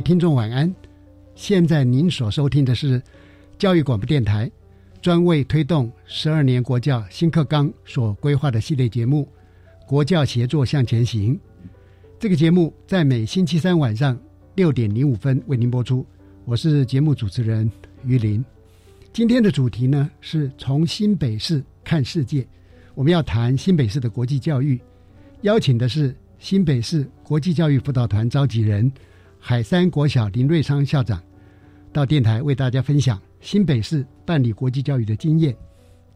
听众晚安，现在您所收听的是教育广播电台专为推动十二年国教新课纲所规划的系列节目《国教协作向前行》。这个节目在每星期三晚上六点零五分为您播出。我是节目主持人于林。今天的主题呢是从新北市看世界，我们要谈新北市的国际教育，邀请的是新北市国际教育辅导团召集人。海山国小林瑞昌校长到电台为大家分享新北市办理国际教育的经验。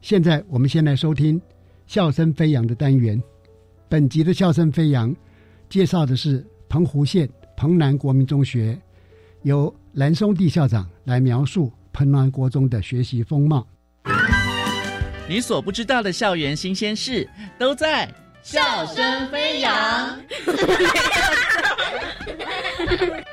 现在我们先来收听“笑声飞扬”的单元。本集的“笑声飞扬”介绍的是澎湖县澎南国民中学，由蓝松地校长来描述澎南国中的学习风貌。你所不知道的校园新鲜事，都在《笑声飞扬》。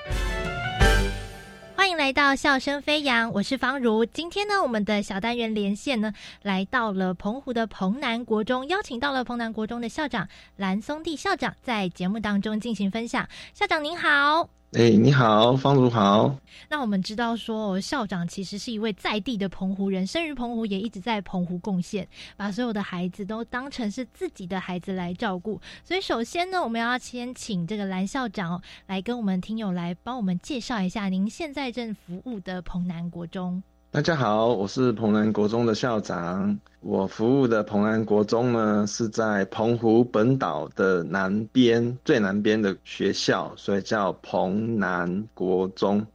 欢迎来到笑声飞扬，我是方如。今天呢，我们的小单元连线呢，来到了澎湖的澎南国中，邀请到了澎南国中的校长蓝松地校长，在节目当中进行分享。校长您好。哎，你好，方如好。那我们知道说，校长其实是一位在地的澎湖人，生于澎湖，也一直在澎湖贡献，把所有的孩子都当成是自己的孩子来照顾。所以，首先呢，我们要先请这个蓝校长来跟我们听友来帮我们介绍一下您现在正服务的澎南国中。大家好，我是蓬南国中的校长。我服务的蓬南国中呢，是在澎湖本岛的南边最南边的学校，所以叫澎南国中。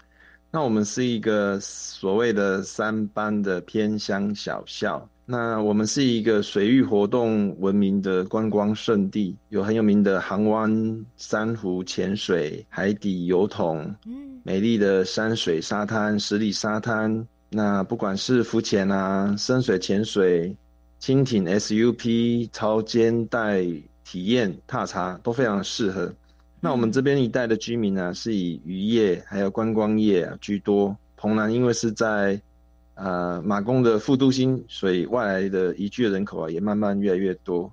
那我们是一个所谓的三班的偏乡小校。那我们是一个水域活动闻名的观光胜地，有很有名的航湾、珊瑚潜水、海底油桶，嗯，美丽的山水沙滩、十里沙滩。那不管是浮潜啊、深水潜水、蜻蜓 SUP、超肩带体验、踏查都非常适合。那我们这边一带的居民呢，是以渔业还有观光业居多。澎南因为是在呃马公的副都心，所以外来的移居的人口啊也慢慢越来越多。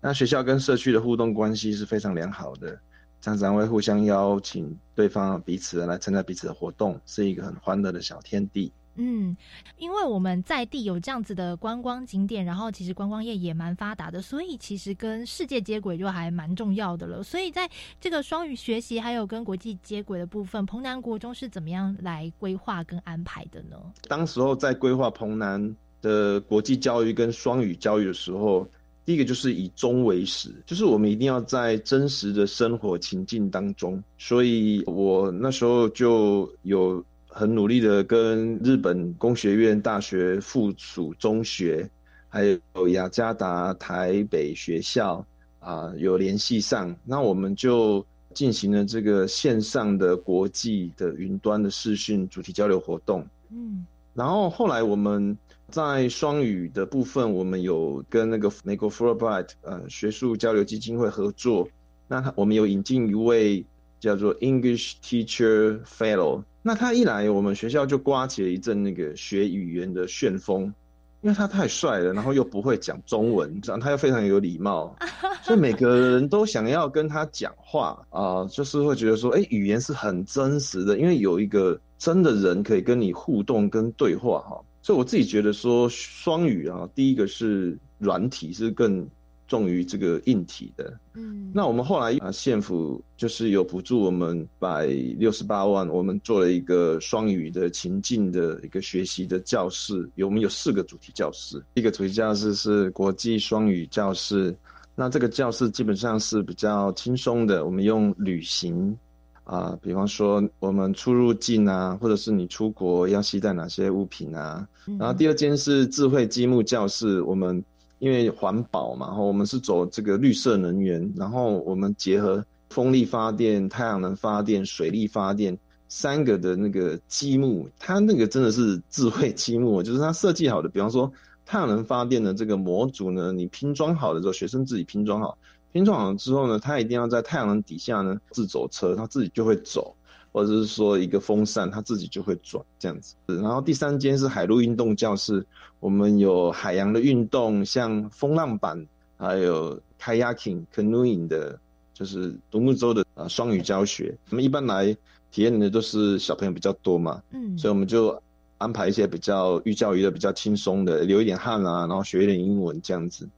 那学校跟社区的互动关系是非常良好的，常常会互相邀请对方彼此来参加彼此的活动，是一个很欢乐的小天地。嗯，因为我们在地有这样子的观光景点，然后其实观光业也蛮发达的，所以其实跟世界接轨就还蛮重要的了。所以在这个双语学习还有跟国际接轨的部分，澎南国中是怎么样来规划跟安排的呢？当时候在规划澎南的国际教育跟双语教育的时候，第一个就是以中为始，就是我们一定要在真实的生活情境当中。所以我那时候就有。很努力的跟日本工学院大学附属中学，还有雅加达台北学校啊有联系上，那我们就进行了这个线上的国际的云端的视讯主题交流活动。嗯，然后后来我们在双语的部分，我们有跟那个美国 Fulbright 呃学术交流基金会合作，那我们有引进一位叫做 English Teacher Fellow。那他一来，我们学校就刮起了一阵那个学语言的旋风。因为他太帅了，然后又不会讲中文，这样他又非常有礼貌，所以每个人都想要跟他讲话啊，就是会觉得说，哎，语言是很真实的，因为有一个真的人可以跟你互动跟对话哈。所以我自己觉得说，双语啊，第一个是软体是更。重于这个硬体的，嗯，那我们后来啊，县府就是有补助我们百六十八万，我们做了一个双语的情境的一个学习的教室，有我们有四个主题教室，一个主题教室是国际双语教室，那这个教室基本上是比较轻松的，我们用旅行啊，比方说我们出入境啊，或者是你出国要携带哪些物品啊，然后第二间是智慧积木教室，我们。因为环保嘛，然后我们是走这个绿色能源，然后我们结合风力发电、太阳能发电、水力发电三个的那个积木，它那个真的是智慧积木，就是它设计好的。比方说太阳能发电的这个模组呢，你拼装好的时候，学生自己拼装好，拼装好之后呢，它一定要在太阳能底下呢自走车，它自己就会走。或者是说一个风扇，它自己就会转这样子。然后第三间是海陆运动教室，我们有海洋的运动，像风浪板，还有 kayaking、canoeing 的，就是独木舟的啊双语教学。我们一般来体验的都是小朋友比较多嘛，嗯，所以我们就安排一些比较寓教于乐、比较轻松的，流一点汗啊，然后学一点英文这样子。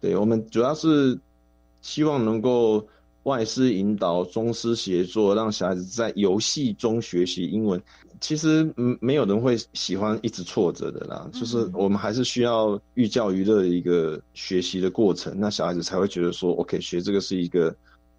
对我们主要是希望能够。外师引导，中师协作，让小孩子在游戏中学习英文。其实，嗯，没有人会喜欢一直挫折的啦。就是我们还是需要寓教于乐的一个学习的过程，那小孩子才会觉得说，OK，学这个是一个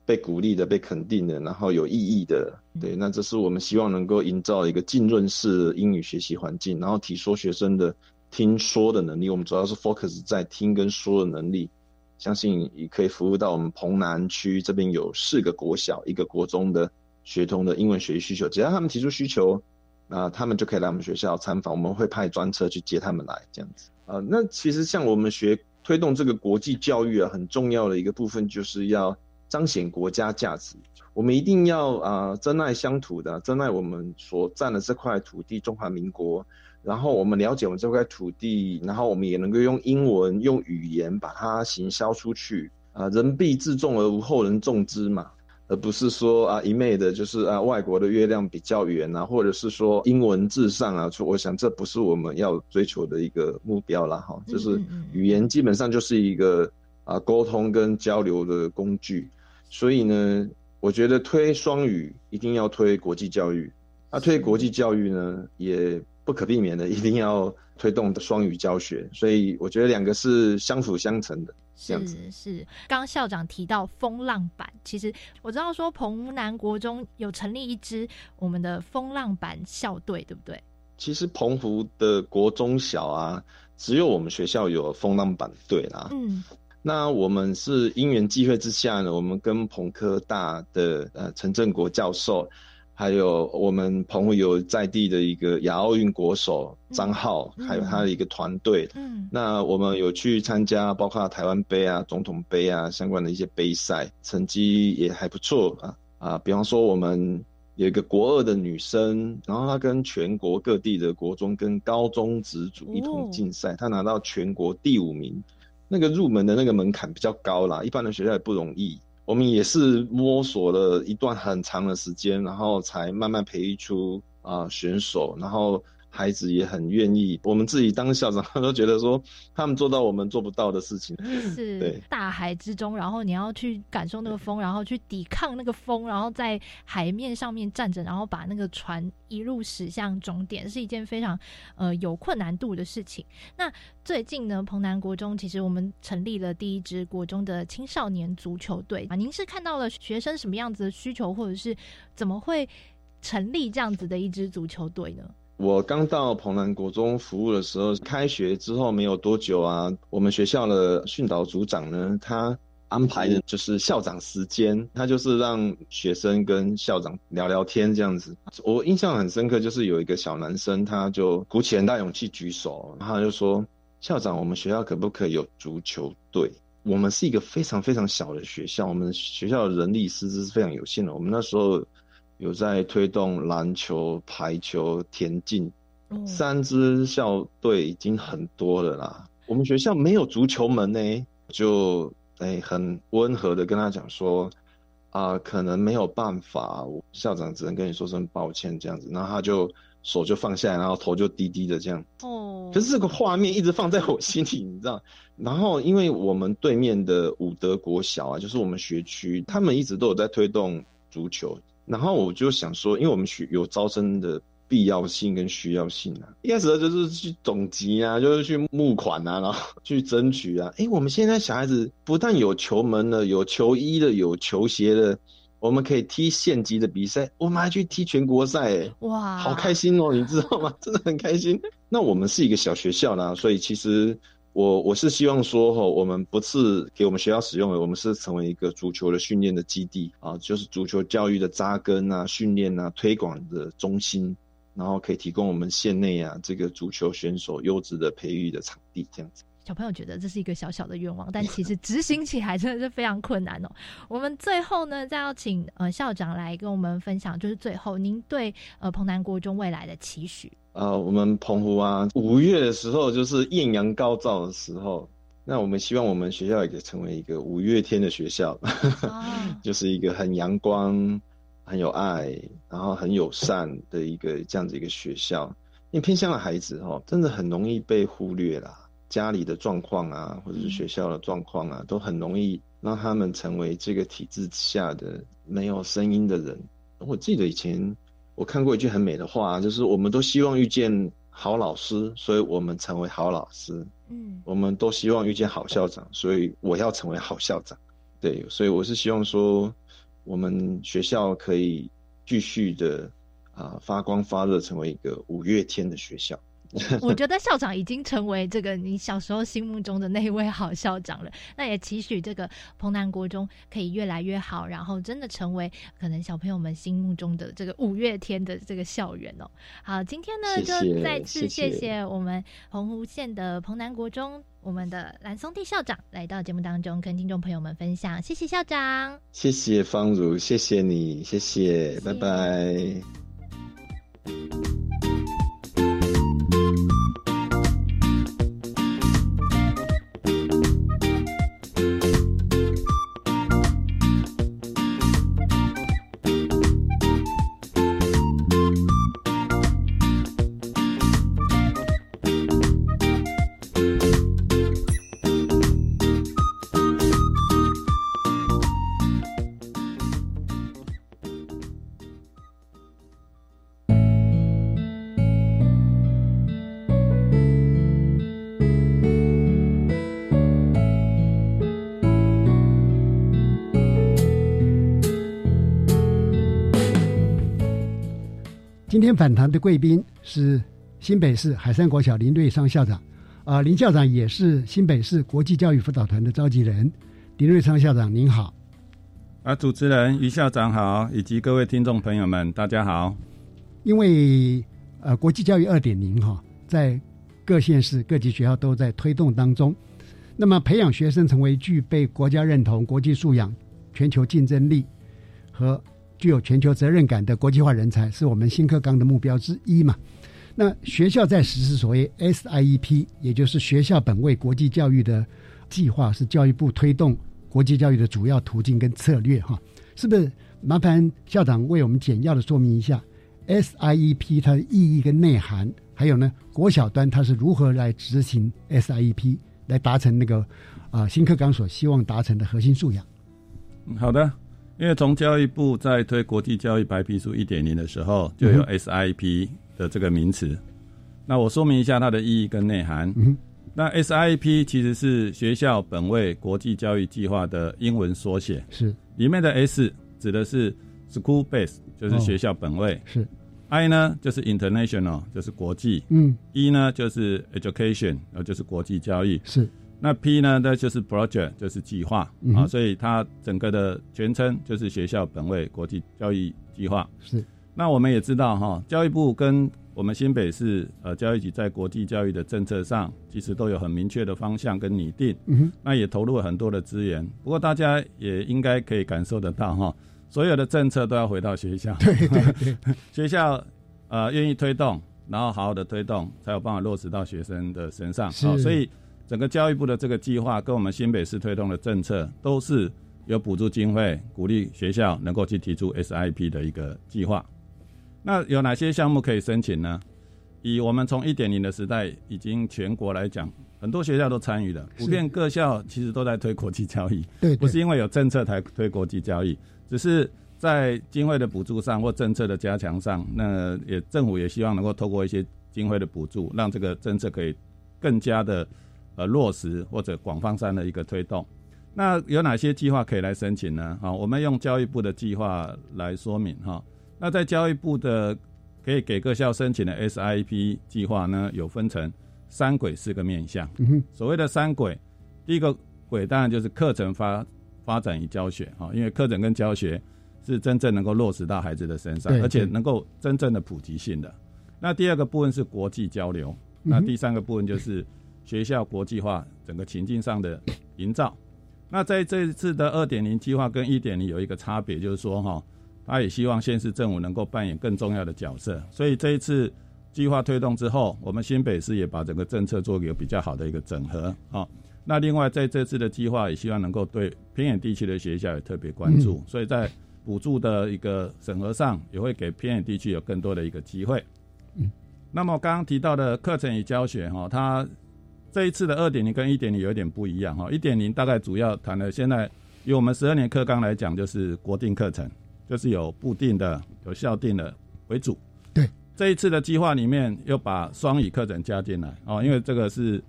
被鼓励的、被肯定的，然后有意义的。对，那这是我们希望能够营造一个浸润式英语学习环境，然后提说学生的听说的能力。我们主要是 focus 在听跟说的能力。相信也可以服务到我们澎南区这边有四个国小、一个国中的学童的英文学习需求。只要他们提出需求，那他们就可以来我们学校参访，我们会派专车去接他们来，这样子。啊，那其实像我们学推动这个国际教育啊，很重要的一个部分就是要彰显国家价值。我们一定要啊，珍爱乡土的，珍爱我们所占的这块土地——中华民国。然后我们了解我们这块土地，然后我们也能够用英文、用语言把它行销出去啊！人必自重而无后人重之嘛，而不是说啊一昧的就是啊外国的月亮比较圆啊，或者是说英文至上啊。我想这不是我们要追求的一个目标啦，哈，就是语言基本上就是一个啊沟通跟交流的工具。所以呢，我觉得推双语一定要推国际教育，那推国际教育呢也。不可避免的，一定要推动双语教学，所以我觉得两个是相辅相成的。是是，刚刚校长提到风浪板，其实我知道说澎南国中有成立一支我们的风浪板校队，对不对？其实澎湖的国中小啊，只有我们学校有风浪板队啦。嗯，那我们是因缘际会之下呢，我们跟澎科大的呃陈正国教授。还有我们澎湖有在地的一个亚奥运国手张浩，还有他的一个团队。嗯，那我们有去参加，包括台湾杯啊、总统杯啊相关的一些杯赛，成绩也还不错啊啊！比方说，我们有一个国二的女生，然后她跟全国各地的国中跟高中职组一同竞赛，她拿到全国第五名。那个入门的那个门槛比较高啦，一般的学校也不容易。我们也是摸索了一段很长的时间，然后才慢慢培育出啊选手，然后。孩子也很愿意，我们自己当校长都觉得说，他们做到我们做不到的事情。是，对，大海之中，然后你要去感受那个风，然后去抵抗那个风，然后在海面上面站着，然后把那个船一路驶向终点，是一件非常呃有困难度的事情。那最近呢，彭南国中其实我们成立了第一支国中的青少年足球队啊，您是看到了学生什么样子的需求，或者是怎么会成立这样子的一支足球队呢？我刚到澎南国中服务的时候，开学之后没有多久啊，我们学校的训导组长呢，他安排的就是校长时间，他就是让学生跟校长聊聊天这样子。我印象很深刻，就是有一个小男生，他就鼓起很大勇气举手，他就说：“校长，我们学校可不可以有足球队？我们是一个非常非常小的学校，我们学校的人力师资是非常有限的。我们那时候。”有在推动篮球、排球、田径，三支校队已经很多了啦。我们学校没有足球门呢，就哎很温和的跟他讲说，啊，可能没有办法，校长只能跟你说声抱歉这样子。然后他就手就放下来，然后头就低低的这样。哦。可是这个画面一直放在我心里，你知道？然后因为我们对面的武德国小啊，就是我们学区，他们一直都有在推动足球。然后我就想说，因为我们学有招生的。必要性跟需要性啊，一开始就是去总集啊，就是去募款啊，然后去争取啊。哎，我们现在小孩子不但有球门的，有球衣的，有球鞋的，我们可以踢县级的比赛，我们还去踢全国赛，哎，哇，好开心哦，你知道吗？真的很开心。那我们是一个小学校啦，所以其实我我是希望说，哈，我们不是给我们学校使用的，我们是成为一个足球的训练的基地啊，就是足球教育的扎根啊、训练啊、推广的中心。然后可以提供我们县内啊这个足球选手优质的培育的场地，这样子。小朋友觉得这是一个小小的愿望，但其实执行起来真的是非常困难哦。我们最后呢，再要请呃校长来跟我们分享，就是最后您对呃澎南国中未来的期许。呃，我们澎湖啊，五月的时候就是艳阳高照的时候，那我们希望我们学校也可以成为一个五月天的学校，就是一个很阳光。很有爱，然后很友善的一个这样子一个学校，因为偏乡的孩子哦，真的很容易被忽略啦。家里的状况啊，或者是学校的状况啊，都很容易让他们成为这个体制下的没有声音的人。我记得以前我看过一句很美的话，就是我们都希望遇见好老师，所以我们成为好老师。嗯，我们都希望遇见好校长，所以我要成为好校长。对，所以我是希望说。我们学校可以继续的啊发光发热，成为一个五月天的学校。我觉得校长已经成为这个你小时候心目中的那一位好校长了。那也期许这个彭南国中可以越来越好，然后真的成为可能小朋友们心目中的这个五月天的这个校园哦。好，今天呢就再次谢谢我们澎湖县的彭南国中。我们的蓝松地校长来到节目当中，跟听众朋友们分享。谢谢校长，谢谢方如，谢谢你，谢谢，拜拜。天返谈的贵宾是新北市海山国小林瑞昌校长，啊，林校长也是新北市国际教育辅导团的召集人。林瑞昌校长您好，啊，主持人于校长好，以及各位听众朋友们大家好。因为呃，国际教育二点零哈，在各县市各级学校都在推动当中，那么培养学生成为具备国家认同、国际素养、全球竞争力和。具有全球责任感的国际化人才是我们新课纲的目标之一嘛？那学校在实施所谓 SIEP，也就是学校本位国际教育的计划，是教育部推动国际教育的主要途径跟策略哈。是不是？麻烦校长为我们简要的说明一下 SIEP 它的意义跟内涵，还有呢，国小端它是如何来执行 SIEP 来达成那个啊新课纲所希望达成的核心素养？好的。因为从教育部在推国际教育白皮书一点零的时候，就有 SIP 的这个名词。那我说明一下它的意义跟内涵。嗯那 SIP 其实是学校本位国际教育计划的英文缩写，是里面的 S 指的是 School Base，就是学校本位。是 I 呢就是 International，就是国际。嗯，E 呢就是 Education，然后就是国际教育。是。那 P 呢？那就是 project，就是计划啊，所以它整个的全称就是学校本位国际教育计划。是。那我们也知道哈，教育部跟我们新北市呃教育局在国际教育的政策上，其实都有很明确的方向跟拟定。嗯。那也投入了很多的资源。不过大家也应该可以感受得到哈，所有的政策都要回到学校。对对对。学校呃愿意推动，然后好好的推动，才有办法落实到学生的身上。好所以整个教育部的这个计划跟我们新北市推动的政策都是有补助经费，鼓励学校能够去提出 SIP 的一个计划。那有哪些项目可以申请呢？以我们从一点零的时代，已经全国来讲，很多学校都参与了，普遍各校其实都在推国际教育。对，不是因为有政策才推国际教育，只是在经费的补助上或政策的加强上，那也政府也希望能够透过一些经费的补助，让这个政策可以更加的呃落实或者广泛上的一个推动。那有哪些计划可以来申请呢？好，我们用教育部的计划来说明哈。那在教育部的可以给各校申请的 SIP 计划呢，有分成三轨四个面向。嗯，所谓的三轨，第一个轨当然就是课程发发展与教学哈，因为课程跟教学是真正能够落实到孩子的身上，而且能够真正的普及性的。那第二个部分是国际交流，那第三个部分就是学校国际化整个情境上的 营造。那在这一次的二点零计划跟一点零有一个差别，就是说哈，他也希望县市政府能够扮演更重要的角色。所以这一次计划推动之后，我们新北市也把整个政策做一个比较好的一个整合啊。那另外在这次的计划也希望能够对偏远地区的学校也特别关注，嗯所以在补助的一个审核上，也会给偏远地区有更多的一个机会。嗯，那么刚刚提到的课程与教学哈，它这一次的二点零跟一点零有一点不一样哈。一点零大概主要谈的现在以我们十二年课纲来讲，就是国定课程，就是有固定的、有校定的为主。对，这一次的计划里面又把双语课程加进来哦，因为这个是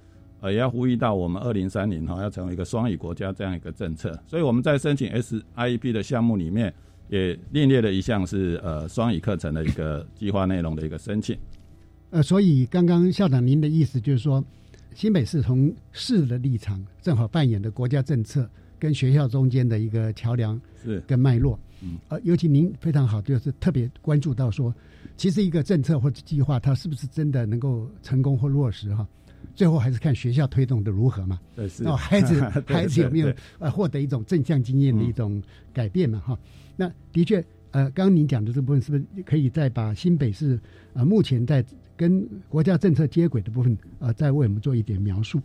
呃也要呼吁到我们二零三零哈要成为一个双语国家这样一个政策，所以我们在申请 SIEP 的项目里面也另列了一项是呃双语课程的一个计划内容的一个申请。呃，所以刚刚校长您的意思就是说，新北市从市的立场，正好扮演的国家政策跟学校中间的一个桥梁是跟脉络。嗯，呃，尤其您非常好，就是特别关注到说，其实一个政策或者计划，它是不是真的能够成功或落实哈，最后还是看学校推动的如何嘛。对，是哦，孩子 孩子有没有呃获得一种正向经验的一种改变嘛？哈、那的确，呃，刚刚您讲的这部分是不是可以再把新北市呃目前在跟国家政策接轨的部分呃，再为我们做一点描述？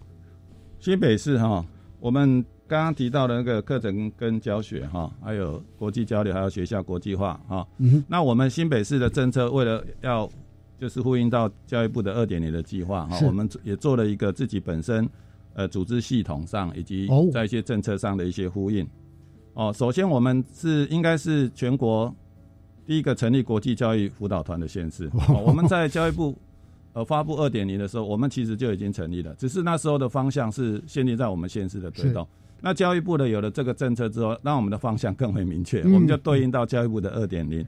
新北市哈，我们刚刚提到的那个课程跟教学哈，还有国际交流，还有学校国际化哈。嗯那我们新北市的政策，为了要就是呼应到教育部的二点零的计划哈，是我们也做了一个自己本身呃组织系统上以及哦在一些政策上的一些呼应。哦，首先我们是应该是全国第一个成立国际教育辅导团的县市。哦我们在教育部呃发布二点零的时候，我们其实就已经成立了，只是那时候的方向是限定在我们县市的推动。那教育部的有了这个政策之后，让我们的方向更为明确，嗯我们就对应到教育部的二点零。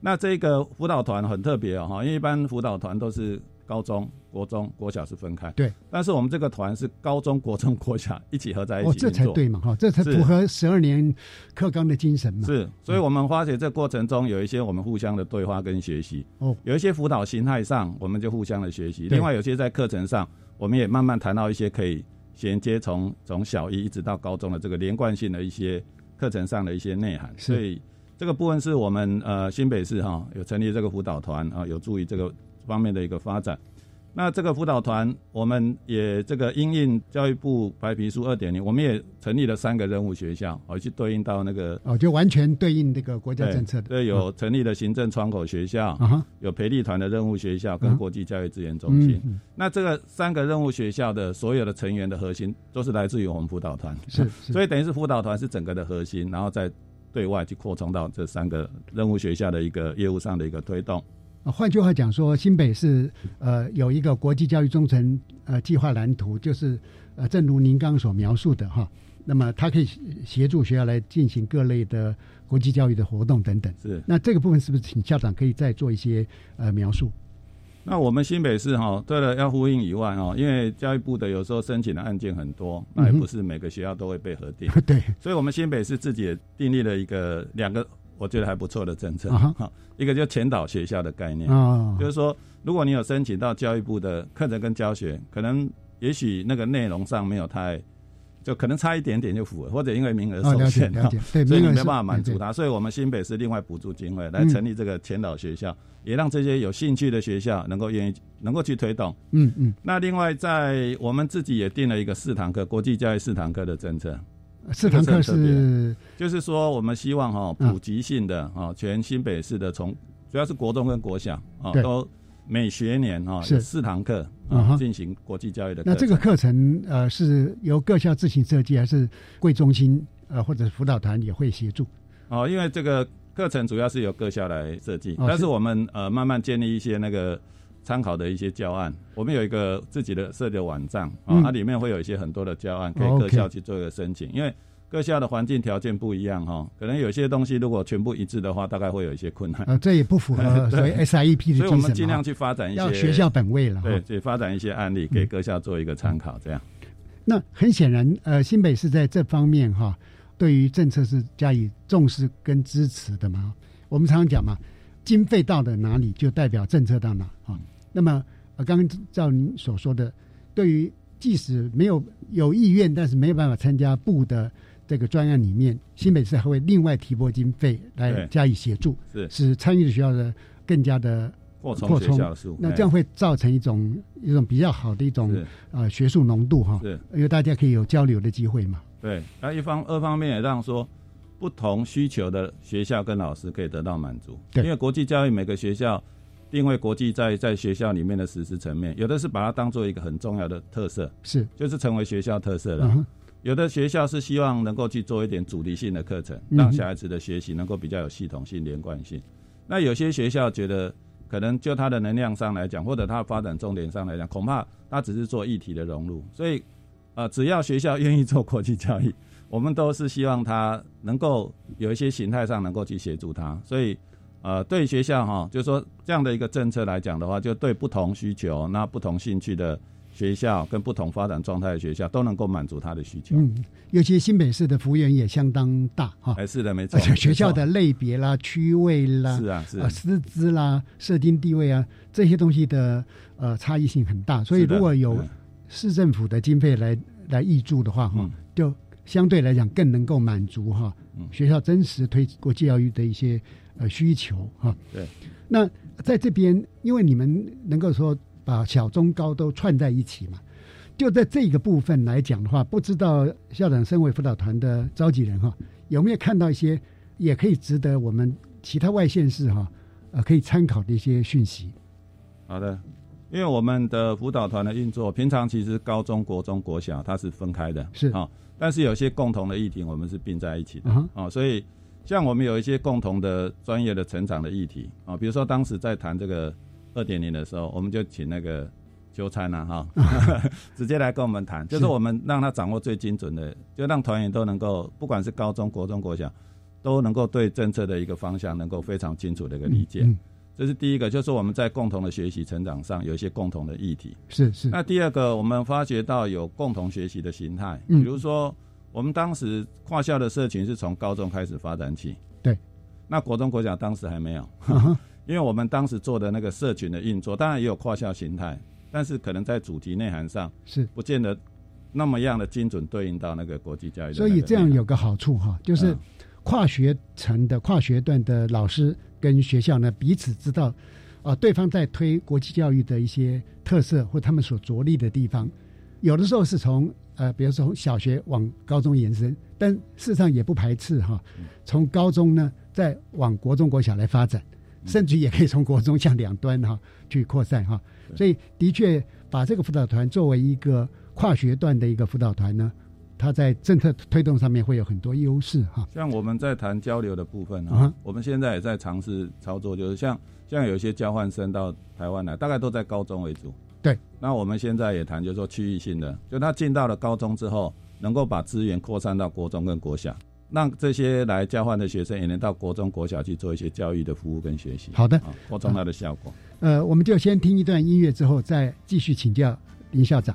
那这个辅导团很特别哦，哈，因为一般辅导团都是高中、国中、国小是分开，对。但是我们这个团是高中、国中、国小一起合在一起哦，这才对嘛，哈，这才符合十二年课纲的精神嘛。是，所以我们发觉这过程中有一些我们互相的对话跟学习，哦，有一些辅导形态上我们就互相的学习，另外有些在课程上，我们也慢慢谈到一些可以衔接从从小一一直到高中的这个连贯性的一些课程上的一些内涵，所以这个部分是我们呃新北市哈有成立这个辅导团啊，有助于这个方面的一个发展。那这个辅导团，我们也这个因应教育部白皮书二点零，我们也成立了三个任务学校，哦，去对应到那个哦，就完全对应这个国家政策的。对，有成立的行政窗口学校，有培力团的任务学校跟啊国际教育资源中心。那这个三个任务学校的所有的成员的核心，都是来自于我们辅导团。是 是所以等于是辅导团是整个的核心，然后再对外去扩充到这三个任务学校的一个业务上的一个推动。啊，换句话讲说，新北市呃有一个国际教育中程呃计划蓝图，就是呃正如您刚刚所描述的哈，那么它可以协助学校来进行各类的国际教育的活动等等。是，那这个部分是不是请校长可以再做一些呃描述？那我们新北市哈，对了，要呼应以外哈，因为教育部的有时候申请的案件很多，那也不是每个学校都会被核定。对，所以我们新北市自己也订立了一个两个我觉得还不错的政策啊哈。哈，一个就前导学校的概念哦就是说，如果你有申请到教育部的课程跟教学，可能也许那个内容上没有太就可能差一点点就符合，或者因为名额哦，受限，所以你没办法满足对。他，所以我们新北市另外补助经费来嗯。成立这个前导学校，也让这些有兴趣的学校能够愿意能够去推动。嗯嗯，那另外在我们自己也定了一个四堂课国际教育四堂课的政策，四堂课是就是说我们希望哈、嗯普及性的哦、全新北市的从主要是国中跟国小啊、对。都每学年哈、是。有四堂课啊进行国际教育的程。那这个课程呃是由各校自行设计，还是贵中心呃或者辅导团也会协助？哦，因为这个课程主要是由各校来设计，哦但是我们呃慢慢建立一些那个参考的一些教案。我们有一个自己的设计的网站啊、嗯它里面会有一些很多的教案，可哦以各校去做一个申请。因为各校的环境条件不一样哈、可能有些东西如果全部一致的话，大概会有一些困难。呃，这也不符合 所谓 SIEP 的所以我们尽量去发展一些要学校本位了哈。对，去发展一些案例给各校做一个参考，这样。那很显然，呃，新北市在这方面哈，对于政策是加以重视跟支持的嘛。我们常常讲嘛，经费到了哪里，就代表政策到哪啊。那么，呃，刚刚照您所说的，对于即使没有有意愿，但是没有办法参加部的这个专案里面，新北市还会另外提拨经费来加以协助，是使参与的学校的更加的扩充学校数哎那这样会造成一种一种比较好的一种是呃学术浓度哈，是因为大家可以有交流的机会嘛。对，那一方二方面也让说不同需求的学校跟老师可以得到满足。因为国际教育每个学校定位国际在在学校里面的实施层面，有的是把它当做一个很重要的特色，是就是成为学校特色了。嗯有的学校是希望能够去做一点主题性的课程，让小孩子的学习能够比较有系统性、连贯性。那有些学校觉得，可能就它的能量上来讲，或者它的发展重点上来讲，恐怕它只是做议题的融入。所以，呃，只要学校愿意做国际教育，我们都是希望它能够有一些形态上能够去协助它。所以，呃，对学校哈，就是说这样的一个政策来讲的话，就对不同需求、那不同兴趣的学校跟不同发展状态的学校都能够满足他的需求。嗯，尤其新北市的幅员也相当大哈，哎，是的，没错而。且学校的类别啦、区位啦、是啊，是呃师资啦、设定地位啊这些东西的呃差异性很大，所以如果有嗯。市政府的经费来来挹注的话哈，嗯。就相对来讲更能够满足哈嗯。学校真实推国际教育的一些呃需求哈。对，那在这边，因为你们能够说把小中高都串在一起嘛，就在这个部分来讲的话，不知道校长身为辅导团的召集人哈，有没有看到一些也可以值得我们其他外县市哈呃可以参考的一些讯息？好的。因为我们的辅导团的运作，平常其实高中国中国小它是分开的，是啊、但是有些共同的议题我们是并在一起的嗯啊、哼所以像我们有一些共同的专业的成长的议题啊、比如说当时在谈这个二点零的时候，我们就请那个邱参呐哈，直接来跟我们谈，就是是我们让他掌握最精准的，就让团员都能够，不管是高中国中国小，都能够对政策的一个方向能够非常清楚的一个理解。嗯，这是第一个，就是我们在共同的学习成长上有一些共同的议题。是是，那第二个，我们发觉到有共同学习的形态，嗯比如说我们当时跨校的社群是从高中开始发展起，对，那国中国小当时还没有，因为我们当时做的那个社群的运作，当然也有跨校形态，但是可能在主题内涵上是。不见得那么样的精准对应到那个国际教育的所。以这样有个好处哈，就是嗯跨学层的、跨学段的老师跟学校呢彼此知道，啊、对方在推国际教育的一些特色或他们所着力的地方，有的时候是从呃，比如说从小学往高中延伸，但事实上也不排斥哈，从高中呢再往国中、国小来发展，甚至也可以从国中向两端哈去扩散哈。所以的确把这个辅导团作为一个跨学段的一个辅导团呢，它在政策推动上面会有很多优势哈。像我们在谈交流的部分啊，我们现在也在尝试操作，就是像像有一些交换生到台湾来，大概都在高中为主。对，那我们现在也谈，就是说区域性的，就他进到了高中之后，能够把资源扩散到国中跟国小，让这些来交换的学生也能到国中、国小去做一些教育的服务跟学习。好的啊，扩充它的效果。呃，我们就先听一段音乐，之后再继续请教林校长。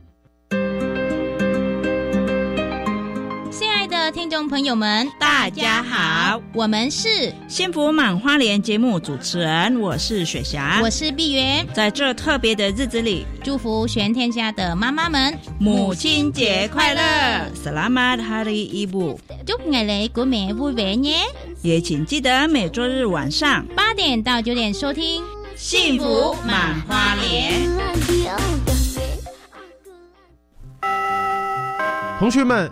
众朋友们，大家好，我们是幸福满花莲节目主持人，我是雪霞，我是碧云。在这特别的日子里，祝福全天下的妈妈们。母亲节快乐，Selamat Hari Ibu，祝你哋过美 vui vẻ nhé。也请记得每周日晚上八点到九点收听。幸福满花莲。同学们，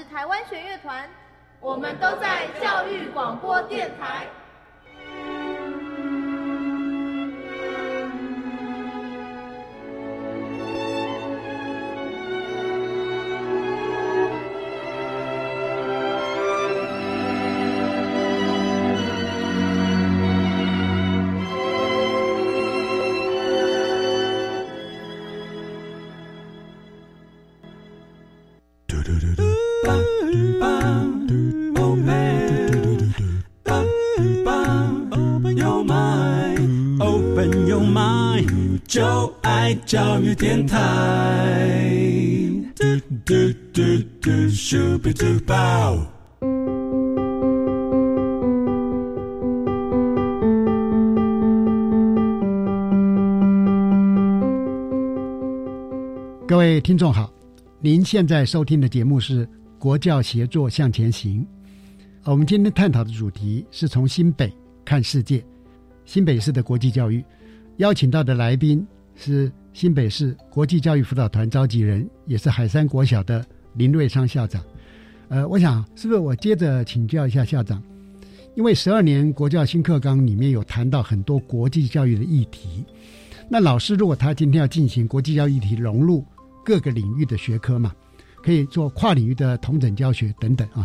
是台湾弦乐团，我们都在教育广播电台。教育电台。各位听众好，您现在收听的节目是《国教协作向前行》。我们今天探讨的主题是从新北看世界，新北市的国际教育。邀请到的来宾是新北市国际教育辅导团召集人，也是海山国小的林瑞昌校长。呃，我想是不是我接着请教一下校长？因为十二年国教新课纲里面有谈到很多国际教育的议题，那老师如果他今天要进行国际教育议题融入各个领域的学科嘛，可以做跨领域的同整教学等等啊，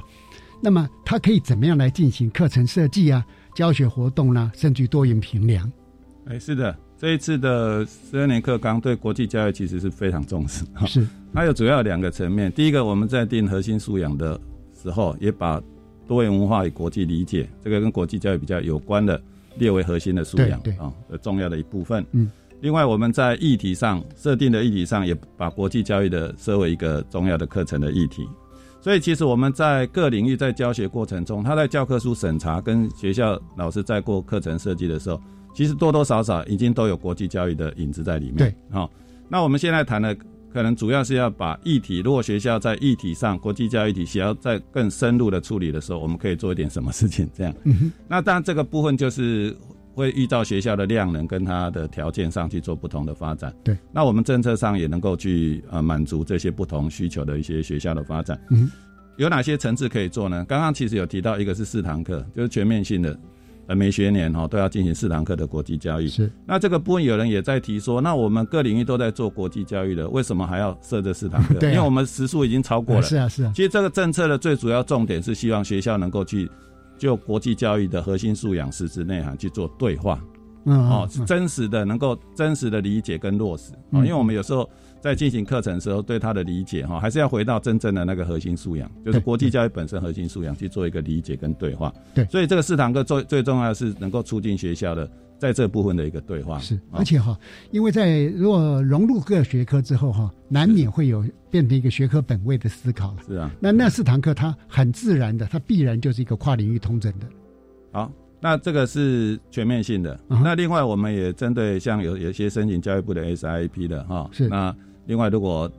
那么他可以怎么样来进行课程设计啊、教学活动啦，甚至多元评量？哎，是的。这一次的十二年课纲对国际教育其实是非常重视，是 它有主要两个层面。第一个，我们在定核心素养的时候，也把多元文化与国际理解这个跟国际教育比较有关的列为核心的素养啊，重要的一部分。嗯，另外我们在议题上设定的议题上，也把国际教育的设为一个重要的课程的议题。所以其实我们在各领域在教学过程中，他在教科书审查跟学校老师在过课程设计的时候。其实多多少少已经都有国际教育的影子在里面。对，好，那我们现在谈的可能主要是要把议题，如果学校在议题上国际教育体系要在更深入的处理的时候，我们可以做一点什么事情？这样。嗯。那当然这个部分就是会依照学校的量能跟它的条件上去做不同的发展。对。那我们政策上也能够去呃满足这些不同需求的一些学校的发展。嗯。有哪些层次可以做呢？刚刚其实有提到一个是四堂课，就是全面性的。呃，每学年哈都要进行四堂课的国际教育。是，那这个部分有人也在提说，那我们各领域都在做国际教育的，为什么还要设这四堂课？对，因为我们时数已经超过了。是啊，是啊。其实这个政策的最主要重点是希望学校能够去就国际教育的核心素养、实质内涵去做对话。嗯，哦，真实的能够真实的理解跟落实。啊，因为我们有时候。在进行课程的时候，对他的理解哈，还是要回到真正的那个核心素养，就是国际教育本身核心素养去做一个理解跟对话。对，所以这个四堂课最最重要的是能够促进学校的在这部分的一个对话。是，而且哈，因为在如果融入各学科之后哈，难免会有变成一个学科本位的思考了。是啊，那那四堂课它很自然的，它必然就是一个跨领域通整的。好，那这个是全面性的。那另外我们也针对像有有一些申请教育部的 SIP 的哈，是那。另外，如果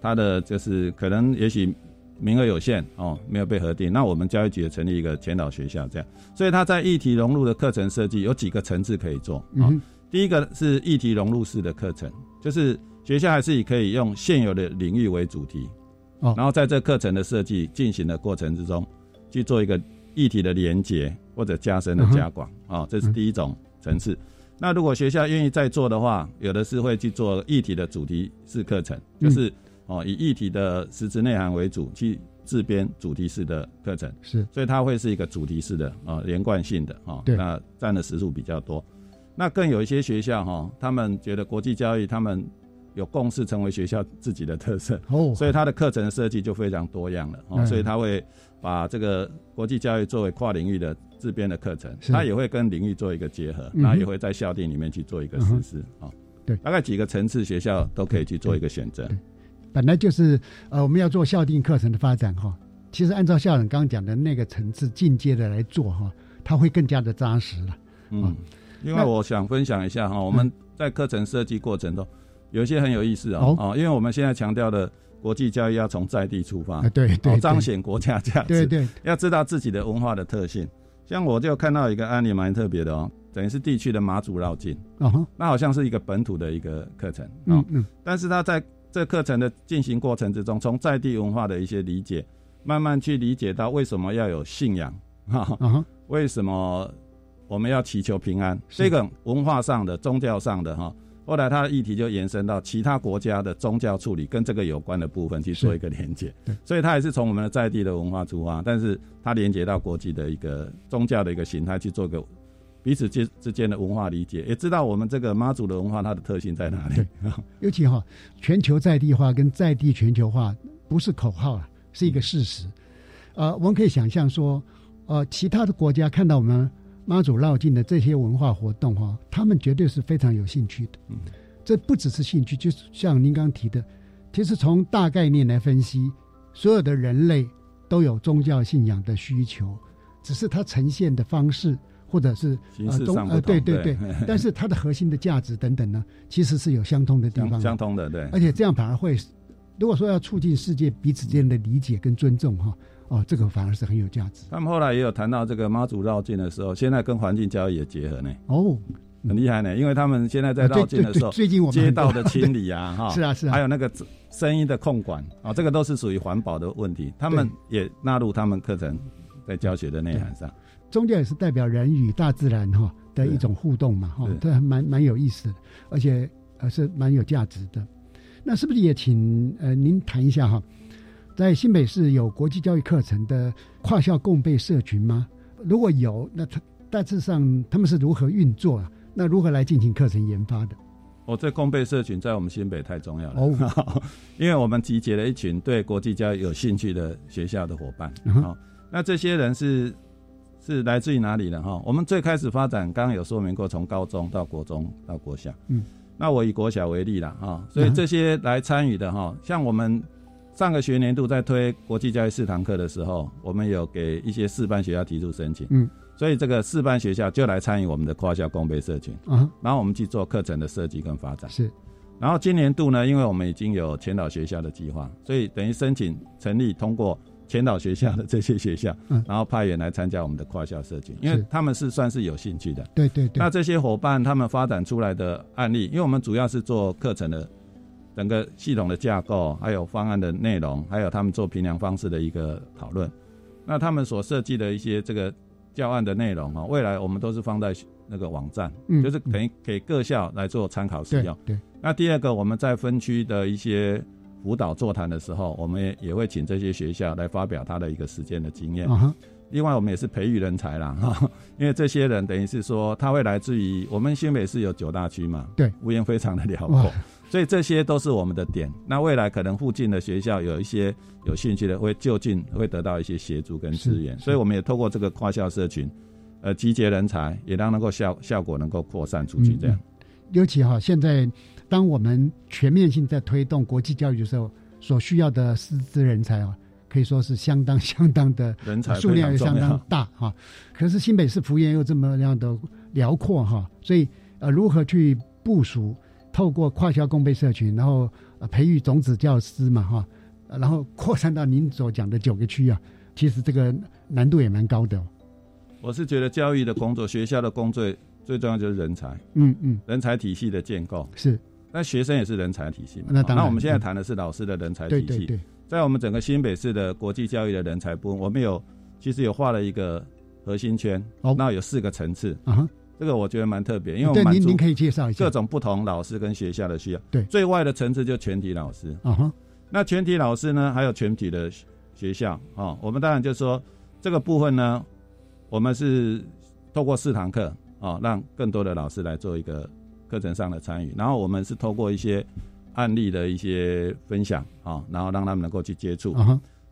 他的就是可能也许名额有限哦，没有被核定，那我们教育局也成立一个前导学校这样，所以他在议题融入的课程设计有几个层次可以做啊。第一个是议题融入式的课程，就是学校还是以可以用现有的领域为主题，哦，然后在这课程的设计进行的过程之中，去做一个议题的连接或者加深的加广啊，这是第一种层次。那如果学校愿意再做的话，有的是会去做议题的主题式课程，就是哦以议题的实质内涵为主去自编主题式的课程，是，所以它会是一个主题式的啊连贯性的啊，对，那占的时数比较多。那更有一些学校哈，他们觉得国际教育他们有共识成为学校自己的特色哦，所以它的课程设计就非常多样了哦，所以它会把这个国际教育作为跨领域的。自编的课程，它也会跟领域做一个结合，那也会在校定里面去做一个实施啊。对，大概几个层次学校都可以去做一个选择。本来就是呃，我们要做校定课程的发展哈，其实按照校长刚刚讲的那个层次进阶的来做哈，它会更加的扎实了。嗯，另外我想分享一下哈，我们在课程设计过程中有一些很有意思啊啊，因为我们现在强调的国际教育要从在地出发，对对，彰显国家价值，对对，要知道自己的文化的特性。像我就看到一个案例蛮特别的哦，等于是地区的马祖绕境，哦，那好像是一个本土的一个课程，嗯嗯，但是他在这课程的进行过程之中，从在地文化的一些理解，慢慢去理解到为什么要有信仰，哈，为什么我们要祈求平安，这个文化上的、宗教上的哈。后来他的议题就延伸到其他国家的宗教处理跟这个有关的部分去做一个连接，所以他也是从我们的在地的文化出发，但是他连接到国际的一个宗教的一个形态去做个彼此之之间的文化理解，也知道我们这个妈祖的文化它的特性在哪里。尤其哈，全球在地化跟在地全球化不是口号啊，是一个事实。呃，我们可以想象说，呃，其他的国家看到我们。妈祖绕境的这些文化活动，哈，他们绝对是非常有兴趣的。嗯，这不只是兴趣，就是像您刚刚提的，其实从大概念来分析，所有的人类都有宗教信仰的需求，只是它呈现的方式或者是呃宗呃对对对，但是它的核心的价值等等呢，其实是有相通的地方，相通的对，而且这样反而会，如果说要促进世界彼此间的理解跟尊重，哈。哦，这个反而是很有价值。他们后来也有谈到这个妈祖绕境的时候，现在跟环境教育也结合呢。哦，很厉害呢，因为他们现在在绕境的时候，最近我们 街道的清理啊，哈，是啊是啊，还有那个声音的控管啊，这个都是属于环保的问题，他们也纳入他们课程在教学的内涵上。宗教也是代表人与大自然哈的一种互动嘛，哈，这还蛮蛮有意思的，而且呃是蛮有价值的。那是不是也请呃您谈一下哈？在新北市有国际教育课程的跨校共备社群吗？如果有，那他大致上他们是如何运作啊？那如何来进行课程研发的？哦，这共备社群在我们新北太重要了哦，因为我们集结了一群对国际教育有兴趣的学校的伙伴。好，那这些人是是来自于哪里呢？哈，我们最开始发展，刚刚有说明过，从高中到国中到国小。嗯，那我以国小为例了哈，所以这些来参与的哈，像我们。上个学年度在推国际教育四堂课的时候，我们有给一些四班学校提出申请，嗯，所以这个四班学校就来参与我们的跨校公备社群，啊，然后我们去做课程的设计跟发展，是，然后今年度呢，因为我们已经有前导学校的计划，所以等于申请成立通过前导学校的这些学校，嗯，然后派员来参加我们的跨校社群，因为他们是算是有兴趣的，对对对，那这些伙伴他们发展出来的案例，因为我们主要是做课程的。整个系统的架构，还有方案的内容，还有他们做评量方式的一个讨论。那他们所设计的一些这个教案的内容哈，未来我们都是放在那个网站，就是等于给各校来做参考使用。对。那第二个，我们在分区的一些辅导座谈的时候，我们也也会请这些学校来发表他的一个实践的经验。另外，我们也是培育人才啦，哈，因为这些人等于是说，他会来自于我们新北市有九大区嘛，对，无言非常的辽阔。所以这些都是我们的点。那未来可能附近的学校有一些有兴趣的，会就近会得到一些协助跟资源。所以我们也透过这个跨校社群，呃，集结人才，也让能够效效果能够扩散出去。这样，尤其哈，现在当我们全面性在推动国际教育的时候，所需要的师资人才啊，可以说是相当相当的人才数量也相当大哈。可是新北市幅员又这么样的辽阔哈，所以呃，如何去部署？透过跨校共备社群，然后呃培育种子教师嘛哈，然后扩散到您所讲的九个区啊，其实这个难度也蛮高的。我是觉得教育的工作，学校的工作最重要就是人才，嗯嗯，人才体系的建构是。那学生也是人才体系嘛？那当然。那我们现在谈的是老师的人才体系。对对对。在我们整个新北市的国际教育的人才部分，我们有其实有画了一个核心圈，哦，那有四个层次。啊这个我觉得蛮特别，因为我们您您可以介绍一下各种不同老师跟学校的需要。对。最外的层次就全体老师。啊哈。那全体老师呢，还有全体的学校啊，我们当然就说这个部分呢，我们是透过四堂课啊，让更多的老师来做一个。课程上的参与，然后我们是透过一些案例的一些分享啊，然后让他们能够去接触。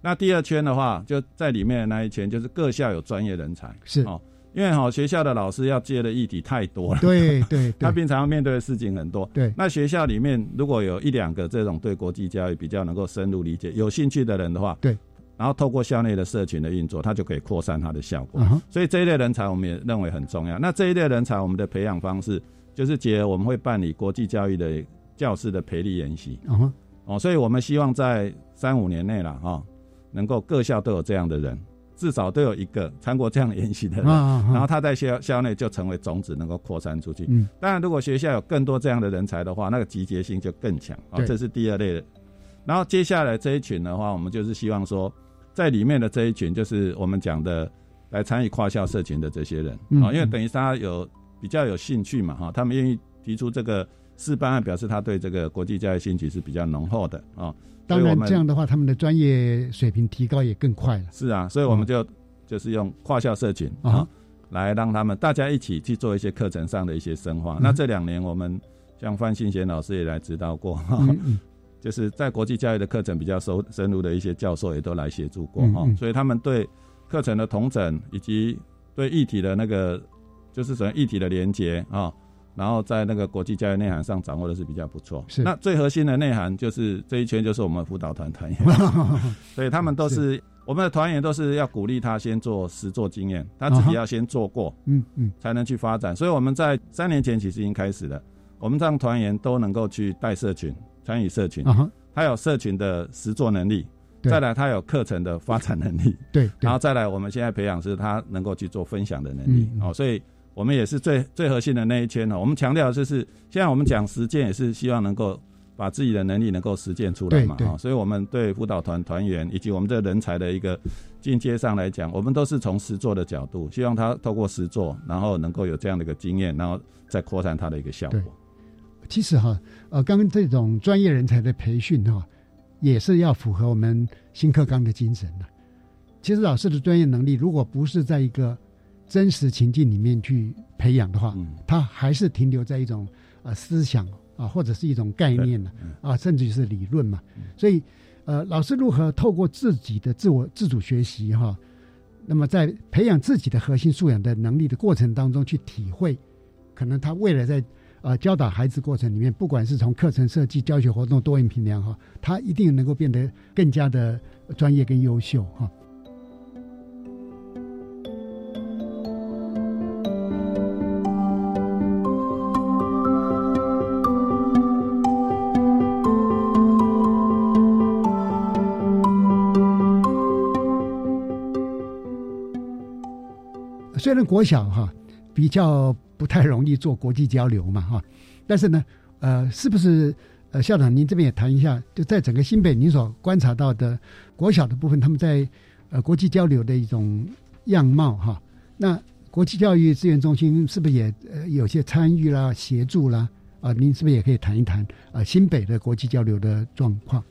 那第二圈的话，就在里面的那一圈，就是各校有专业人才是哦，因为哈学校的老师要接的议题太多了，对 对，他平常要面对的事情很多。对，那学校里面如果有一两个这种对国际教育比较能够深入理解、有兴趣的人的话，对，然后透过校内的社群的运作，他就可以扩散他的效果。所以这一类人才我们也认为很重要。那这一类人才，我们的培养方式。就是结合我们会办理国际教育的教师的培力研习，哦，所以我们希望在三五年内了哈，能够各校都有这样的人，至少都有一个参过这样研习的人，然后他在校校内就成为种子，能够扩散出去。嗯，当然，如果学校有更多这样的人才的话，那个集结性就更强。哦，这是第二类的。然后接下来这一群的话，我们就是希望说，在里面的这一群，就是我们讲的来参与跨校社群的这些人啊，因为等于他有。比较有兴趣嘛，哈，他们愿意提出这个试办案，表示他对这个国际教育兴趣是比较浓厚的啊。当然，这样的话，他们的专业水平提高也更快了。是啊，所以我们就就是用跨校社群啊，来让他们大家一起去做一些课程上的一些深化。那这两年，我们像范信贤老师也来指导过，就是在国际教育的课程比较深深入的一些教授也都来协助过哈，所以他们对课程的同整以及对议题的那个。就是整个议题的连接啊，然后在那个国际教育内涵上掌握的是比较不错。是，那最核心的内涵就是这一圈就是我们辅导团团员，所以他们都是我们的团员都是要鼓励他先做实做经验，他自己要先做过，嗯嗯，才能去发展。所以我们在三年前其实已经开始了，我们让团员都能够去带社群，参与社群，他有社群的实做能力。再来，他有课程的发展能力，对，然后再来，我们现在培养是他能够去做分享的能力，哦，所以。我们也是最最核心的那一圈呢。我们强调就是，现在我们讲实践，也是希望能够把自己的能力能够实践出来嘛。哈，所以我们对辅导团团员以及我们这人才的一个进阶上来讲，我们都是从实做的角度，希望他透过实做，然后能够有这样的一个经验，然后再扩散他的一个效果。其实哈，呃，刚刚这种专业人才的培训哈，也是要符合我们新课纲的精神的。其实老师的专业能力，如果不是在一个真实情境里面去培养的话，他还是停留在一种呃思想啊，或者是一种概念呢啊，甚至是理论嘛。所以，呃，老师如何透过自己的自我自主学习哈，那么在培养自己的核心素养的能力的过程当中去体会，可能他未来在呃教导孩子过程里面，不管是从课程设计、教学活动多元评量哈，他一定能够变得更加的专业跟优秀哈。国小哈比较不太容易做国际交流嘛哈，但是呢，呃，是不是呃校长您这边也谈一下，就在整个新北您所观察到的国小的部分，他们在呃国际交流的一种样貌哈？那国际教育资源中心是不是也呃有些参与啦、协助啦？啊，您是不是也可以谈一谈啊新北的国际交流的状况？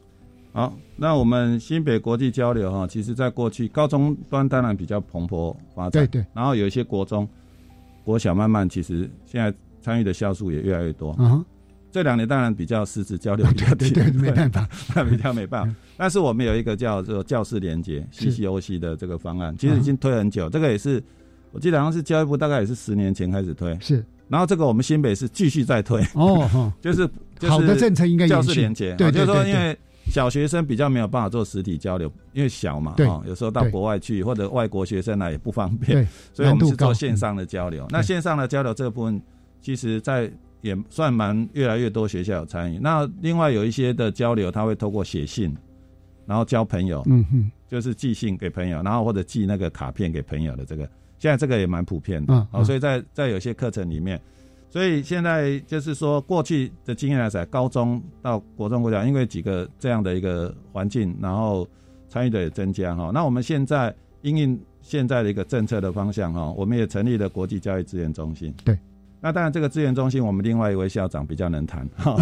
好，那我们新北国际交流哈，其实在过去高中端当然比较蓬勃发展，对对。然后有一些国中、国小慢慢，其实现在参与的校数也越来越多。嗯，这两年当然比较师资交流 比较低，对，没办法，那比较没办法。但是我们有一个叫做教师连接 CCOC 的这个方案，其实已经推很久。这个也是我记得好像是教育部大概也是十年前开始推，是。然后这个我们新北是继续在推哦，就是好的政策应该教师连接，对，就是说因为。小学生比较没有办法做实体交流，因为小嘛，哈，有时候到国外去或者外国学生来也不方便，所以我们是做线上的交流。那线上的交流这个部分，其实在也算蛮越来越多学校有参与。那另外有一些的交流，他会透过写信，然后交朋友，嗯哼，就是寄信给朋友，然后或者寄那个卡片给朋友的这个，现在这个也蛮普遍的。啊哦，所以在在有些课程里面，所以现在就是说过去的经验来讲，高中到国中、国小，因为几个这样的一个环境，然后参与的也增加哈。那我们现在因应现在的一个政策的方向哈，我们也成立了国际教育资源中心。对。那当然，这个资源中心，我们另外一位校长比较能谈。好，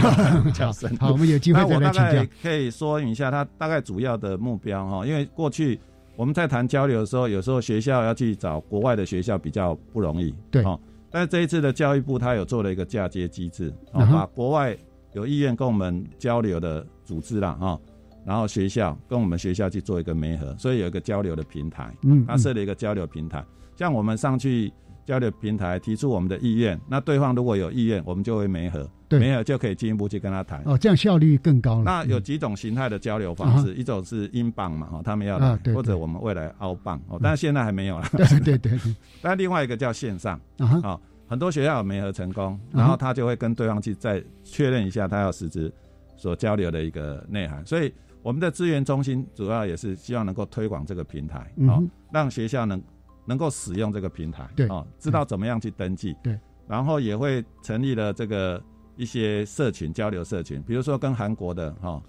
我们有机会再来请教。那我大概可以说明一下，他大概主要的目标哈，因为过去我们在谈交流的时候，有时候学校要去找国外的学校比较不容易，对哈。但是这一次的教育部，他有做了一个嫁接机制，哦把国外有意愿跟我们交流的组织啦，哈，然后学校跟我们学校去做一个媒合，所以有一个交流的平台，嗯，他设了一个交流平台，像我们上去。交流平台提出我们的意愿，那对方如果有意愿，我们就会媒合，媒合就可以进一步去跟他谈。哦，这样效率更高了。那有几种形态的交流方式，一种是英镑嘛，哈，他们要来，或者我们未来澳镑，哦，但是现在还没有了。对对对。但另外一个叫线上，啊，很多学校有媒合成功，然后他就会跟对方去再确认一下他要实质所交流的一个内涵。所以我们的资源中心主要也是希望能够推广这个平台，啊，让学校能。能够使用这个平台，对哦，知道怎么样去登记，对，然后也会成立了这个一些社群交流社群，比如说跟韩国的哈，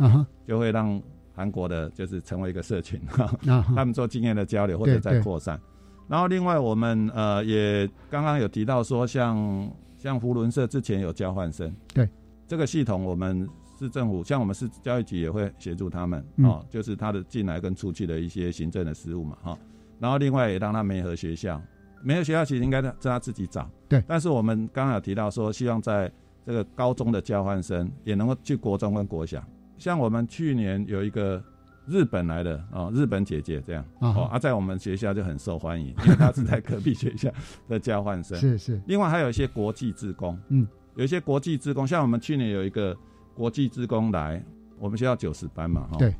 就会让韩国的就是成为一个社群哈，他们做经验的交流或者在扩散。然后另外我们呃也刚刚有提到说，像像福伦社之前有交换生，对，这个系统我们市政府像我们市教育局也会协助他们哦，就是他的进来跟出去的一些行政的事务嘛哈。然后另外也让他没和学校，没和学校其实应该是他自己找。对。但是我们刚刚有提到说，希望在这个高中的交换生也能够去国中跟国小。像我们去年有一个日本来的哦，日本姐姐这样哦，啊，在我们学校就很受欢迎，因为她是在隔壁学校的交换生。是是。另外还有一些国际职工，嗯，有一些国际职工，像我们去年有一个国际职工来我们学校九十班嘛，哈，对，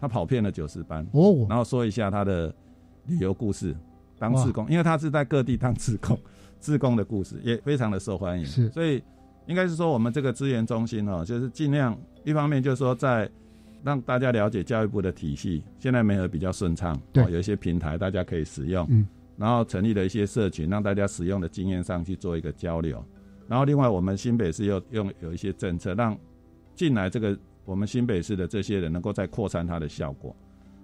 他跑遍了九十班哦，然后说一下他的。旅游故事，当志工，因为他是在各地当志工，志工的故事也非常的受欢迎。是，所以应该是说，我们这个资源中心哦，就是尽量一方面就是说，在让大家了解教育部的体系，现在没有比较顺畅，对，有一些平台大家可以使用，嗯，然后成立了一些社群，让大家使用的经验上去做一个交流。然后另外，我们新北市又用有一些政策，让进来这个我们新北市的这些人能够再扩散它的效果。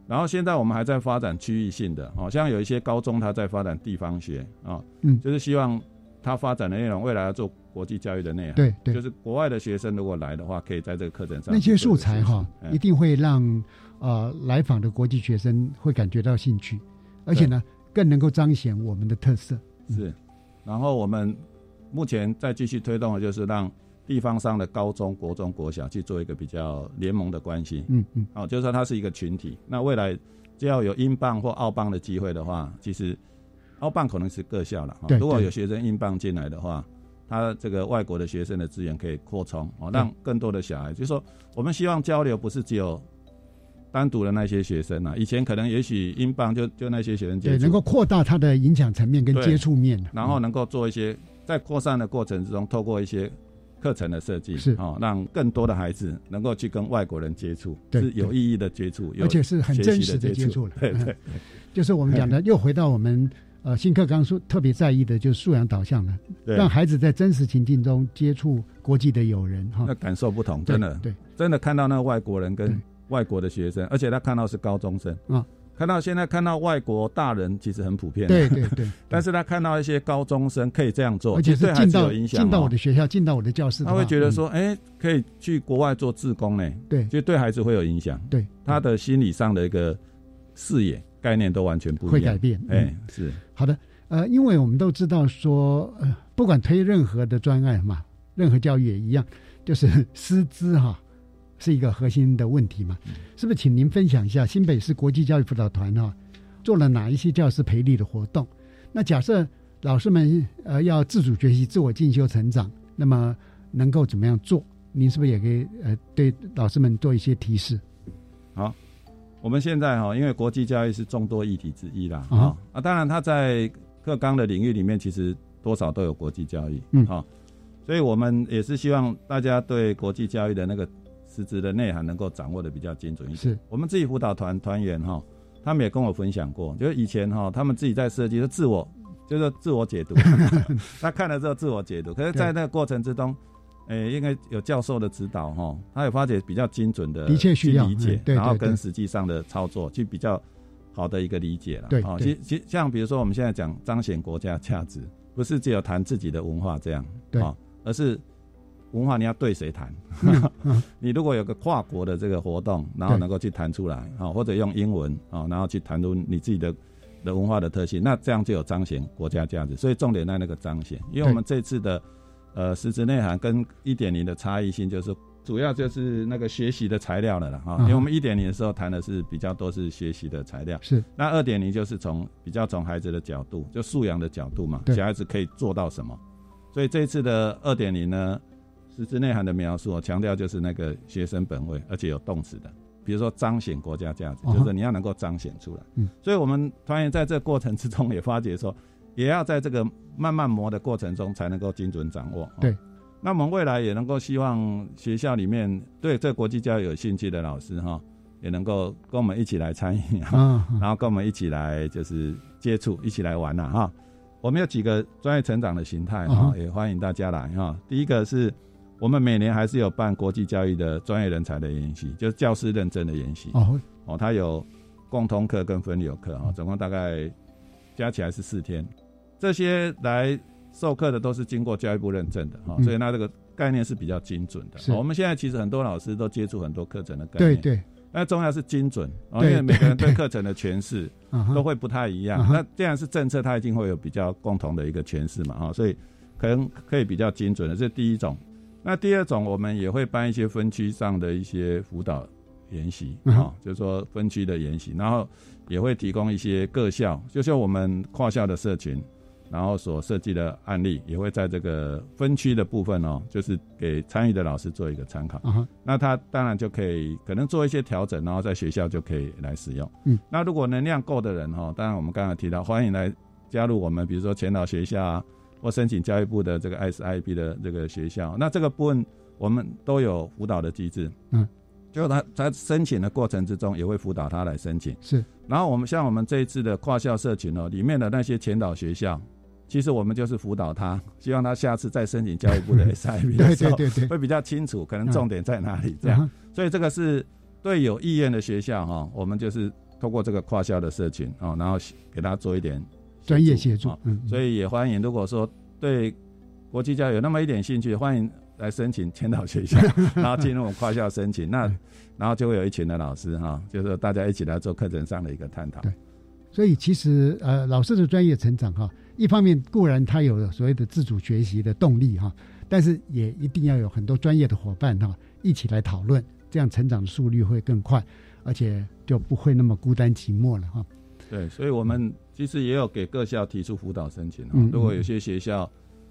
然后现在我们还在发展区域性的，好像有一些高中它在发展地方学啊，嗯，就是希望它发展的内容未来要做国际教育的内容，对对，就是国外的学生如果来的话，可以在这个课程上那些素材哈，一定会让呃来访的国际学生会感觉到兴趣，而且呢更能够彰显我们的特色。是，然后我们目前在继续推动的就是让。地方上的高中国中国小去做一个比较联盟的关系，嗯嗯，哦，就是说它是一个群体。那未来只要有英镑或澳镑的机会的话，其实澳镑可能是各校了。如果有学生英镑进来的话，他这个外国的学生的资源可以扩充，哦，让更多的小孩，就是说我们希望交流不是只有单独的那些学生啊。以前可能也许英镑就就那些学生接触，对，能够扩大他的影响层面跟接触面，然后能够做一些在扩散的过程之中，透过一些。课程的设计是。哦，让更多的孩子能够去跟外国人接触，是有意义的接触，而且是很真实的接触。了。对对，就是我们讲的，又回到我们呃新课纲说特别在意的，就是素养导向了，让孩子在真实情境中接触国际的友人哈，那感受不同，真的。对，真的看到那个外国人跟外国的学生，而且他看到是高中生。啊。看到现在看到外国大人其实很普遍，对对对，但是他看到一些高中生可以这样做，而且是进到进到我的学校，进到我的教室，他会觉得说，哎，可以去国外做志工呢，对，就对孩子会有影响，对。他的心理上的一个视野概念都完全不一样，会改变，哎，是。好的，呃，因为我们都知道说，呃，不管推任何的专案嘛，任何教育也一样，就是师资哈。是一个核心的问题嘛？是不是？请您分享一下新北市国际教育辅导团哈做了哪一些教师培力的活动？那假设老师们呃要自主学习、自我进修、成长，那么能够怎么样做？您是不是也可以呃对老师们做一些提示？好，我们现在哈，因为国际教育是众多议题之一啦啊啊，当然他在各纲的领域里面其实多少都有国际教育，嗯好。所以我们也是希望大家对国际教育的那个实质的内涵能够掌握的比较精准一点。是我们自己辅导团团员哈，他们也跟我分享过，就是以前哈，他们自己在设计的自我就是自我解读，他看了之后自我解读，可是，在那个过程之中。诶，应该有教授的指导哈，他有发觉比较精准的，的确需要理解，对然后跟实际上的操作去比较好的一个理解了。对，哦，其其像比如说我们现在讲彰显国家价值，不是只有谈自己的文化这样，对，而是文化你要对谁谈？你如果有个跨国的这个活动，然后能够去谈出来，啊，或者用英文啊，然后去谈出你自己的的文化的特性，那这样就有彰显国家价值。所以重点在那个彰显，因为我们这次的。呃，实质内涵跟一点零的差异性，就是主要就是那个学习的材料了了哈。因为我们一点零的时候谈的是比较多是学习的材料，是那二点零就是从比较从孩子的角度，就素养的角度嘛，小孩子可以做到什么。所以这次的二点零呢，实质内涵的描述，我强调就是那个学生本位，而且有动词的，比如说彰显国家价值，就是你要能够彰显出来。嗯，所以我们团员在这过程之中也发觉说。也要在这个慢慢磨的过程中，才能够精准掌握。对，那我们未来也能够希望学校里面对这国际教育有兴趣的老师哈，也能够跟我们一起来参与，然后跟我们一起来就是接触，一起来玩呐哈。我们有几个专业成长的形态哈，也欢迎大家来哈。第一个是我们每年还是有办国际教育的专业人才的研习，就是教师认证的研习哦哦，它有共通课跟分流课哈，总共大概加起来是四天。这些来授课的都是经过教育部认证的哈，所以那这个概念是比较精准的。我们现在其实很多老师都接触很多课程的概念，对对。那重要是精准，因为每个人对课程的诠释都会不太一样。那既然是政策，它一定会有比较共同的一个诠释嘛哈，所以可能可以比较精准的，这是第一种。那第二种，我们也会办一些分区上的一些辅导研习啊，就是说分区的研习，然后也会提供一些各校，就像我们跨校的社群。然后所设计的案例也会在这个分区的部分哦，就是给参与的老师做一个参考。那他当然就可以可能做一些调整，然后在学校就可以来使用。嗯，那如果能量够的人哈，当然我们刚才提到，欢迎来加入我们，比如说前导学校啊，或申请教育部的这个 SIB 的这个学校。那这个部分我们都有辅导的机制。嗯，就他在申请的过程之中，也会辅导他来申请。是，然后我们像我们这一次的跨校社群哦，里面的那些前导学校。其实我们就是辅导他，希望他下次再申请教育部的 SIB 的时候，会比较清楚，可能重点在哪里这样。所以这个是对有意愿的学校哈，我们就是通过这个跨校的社群哦，然后给他做一点专业协助。所以也欢迎，如果说对国际教育有那么一点兴趣，欢迎来申请千岛学校，然后进入我们跨校申请。那然后就会有一群的老师哈，就是大家一起来做课程上的一个探讨。对，所以其实呃，老师的专业成长哈。一方面固然他有所谓的自主学习的动力哈，但是也一定要有很多专业的伙伴哈一起来讨论，这样成长的速率会更快，而且就不会那么孤单寂寞了哈。对，所以我们其实也有给各校提出辅导申请啊。如果有些学校，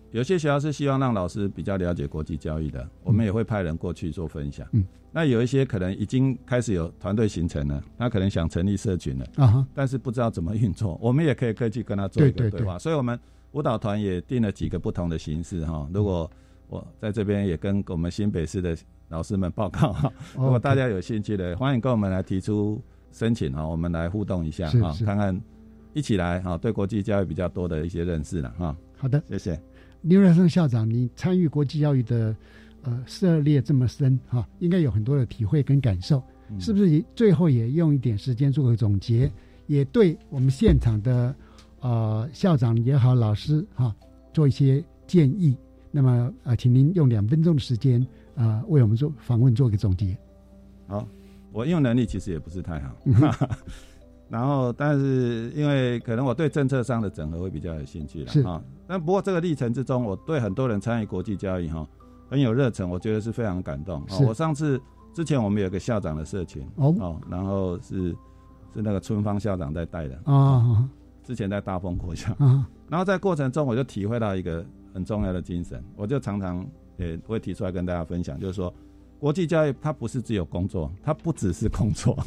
有些学校是希望让老师比较了解国际教育的，我们也会派人过去做分享。嗯。那有一些可能已经开始有团队形成了，他可能想成立社群了啊，但是不知道怎么运作，我们也可以可以去跟他做一个对话。所以，我们舞蹈团也定了几个不同的形式哈。如果我在这边也跟我们新北市的老师们报告哈，如果大家有兴趣的，欢迎跟我们来提出申请哈，我们来互动一下哈，看看一起来哈，对国际教育比较多的一些认识了哈。好的，谢谢刘瑞生校长，你参与国际教育的。呃，涉猎这么深哈，应该有很多的体会跟感受，是不是？最后也用一点时间做个总结，也对我们现场的呃校长也好，老师哈，做一些建议。那么呃，请您用两分钟的时间啊，为我们做访问做个总结。好，我应用能力其实也不是太好，然后但是因为可能我对政策上的整合会比较有兴趣了啊。但不过这个历程之中，我对很多人参与国际交易哈。很有热忱，我觉得是非常感动。我上次之前我们有个校长的社群哦，然后是是那个春芳校长在带的啊。之前在大丰国校，然后在过程中我就体会到一个很重要的精神，我就常常也会提出来跟大家分享，就是说国际教育它不是只有工作，它不只是工作，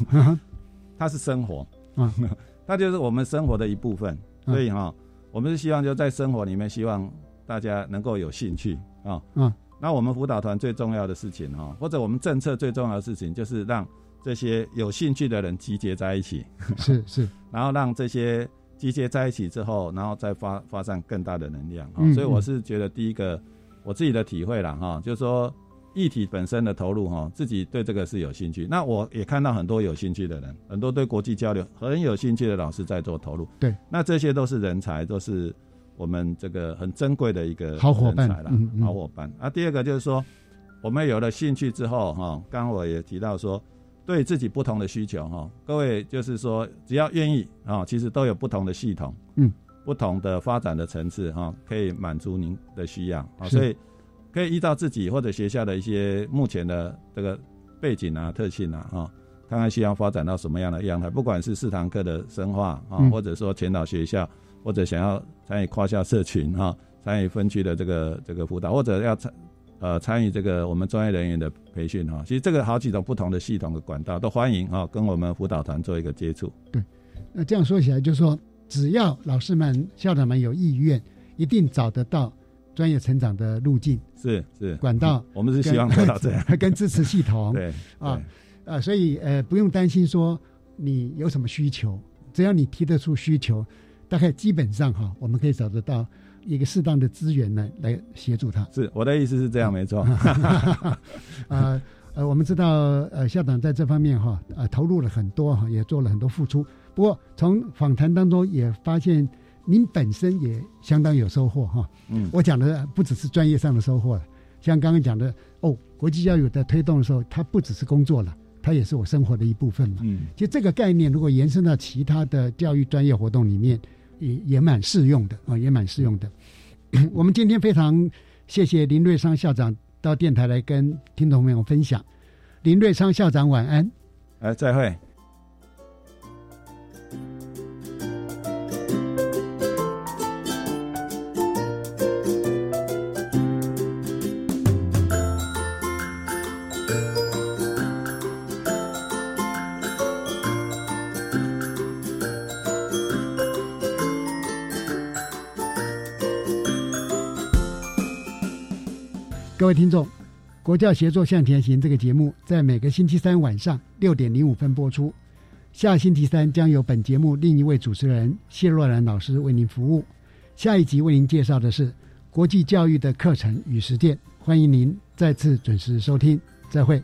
它是生活啊，它就是我们生活的一部分。所以哈，我们是希望就在生活里面，希望大家能够有兴趣啊。嗯，那我们辅导团最重要的事情哈，或者我们政策最重要的事情，就是让这些有兴趣的人集结在一起。是 是，然后让这些集结在一起之后，然后再发发散更大的能量。嗯所以我是觉得第一个我自己的体会啦哈，就是说议题本身的投入哈，自己对这个是有兴趣。那我也看到很多有兴趣的人，很多对国际交流很有兴趣的老师在做投入。对，那这些都是人才，都是我们这个很珍贵的一个好伙伴人才啦嗯嗯好伙伴。啊，第二个就是说，我们有了兴趣之后哈，刚刚我也提到说。对自己不同的需求哈，各位就是说，只要愿意啊，其实都有不同的系统，嗯，不同的发展的层次哈，可以满足您的需要啊，所以可以依照自己或者学校的一些目前的这个背景啊、特性啊哈，看看需要发展到什么样的样态，不管是四堂课的深化啊，嗯或者说前导学校，或者想要参与跨校社群哈，参与分区的这个这个辅导，或者要参。呃，参与这个我们专业人员的培训哈，其实这个好几种不同的系统的管道都欢迎哈，跟我们辅导团做一个接触。对那这样说起来，就是说，只要老师们、校长们有意愿，一定找得到专业成长的路径。是是，管道，我们是希望做到 这样，跟支持系统。对啊，啊，所以呃，不用担心说你有什么需求，只要你提得出需求，大概基本上哈，我们可以找得到一个适当的资源呢，来协助他。是我的意思是这样，没错。呃 呃，我们知道呃校长在这方面哈呃投入了很多哈，也做了很多付出。不过从访谈当中也发现您本身也相当有收获哈。嗯，我讲的不只是专业上的收获了，像刚刚讲的哦，国际教育的推动的时候，它不只是工作了，它也是我生活的一部分嘛。嗯，其实这个概念如果延伸到其他的教育专业活动里面，也也蛮适用的啊，也蛮适用的。我们今天非常谢谢林瑞昌校长到电台来跟听众朋友分享。林瑞昌校长晚安。哎，再会。各位听众，国教协作向前行这个节目在每个星期三晚上六点零五分播出。下星期三将由本节目另一位主持人谢若兰老师为您服务。下一集为您介绍的是国际教育的课程与实践，欢迎您再次准时收听，再会。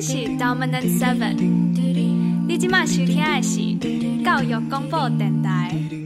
是 dominant seven。你即马收听的是教育广播电台。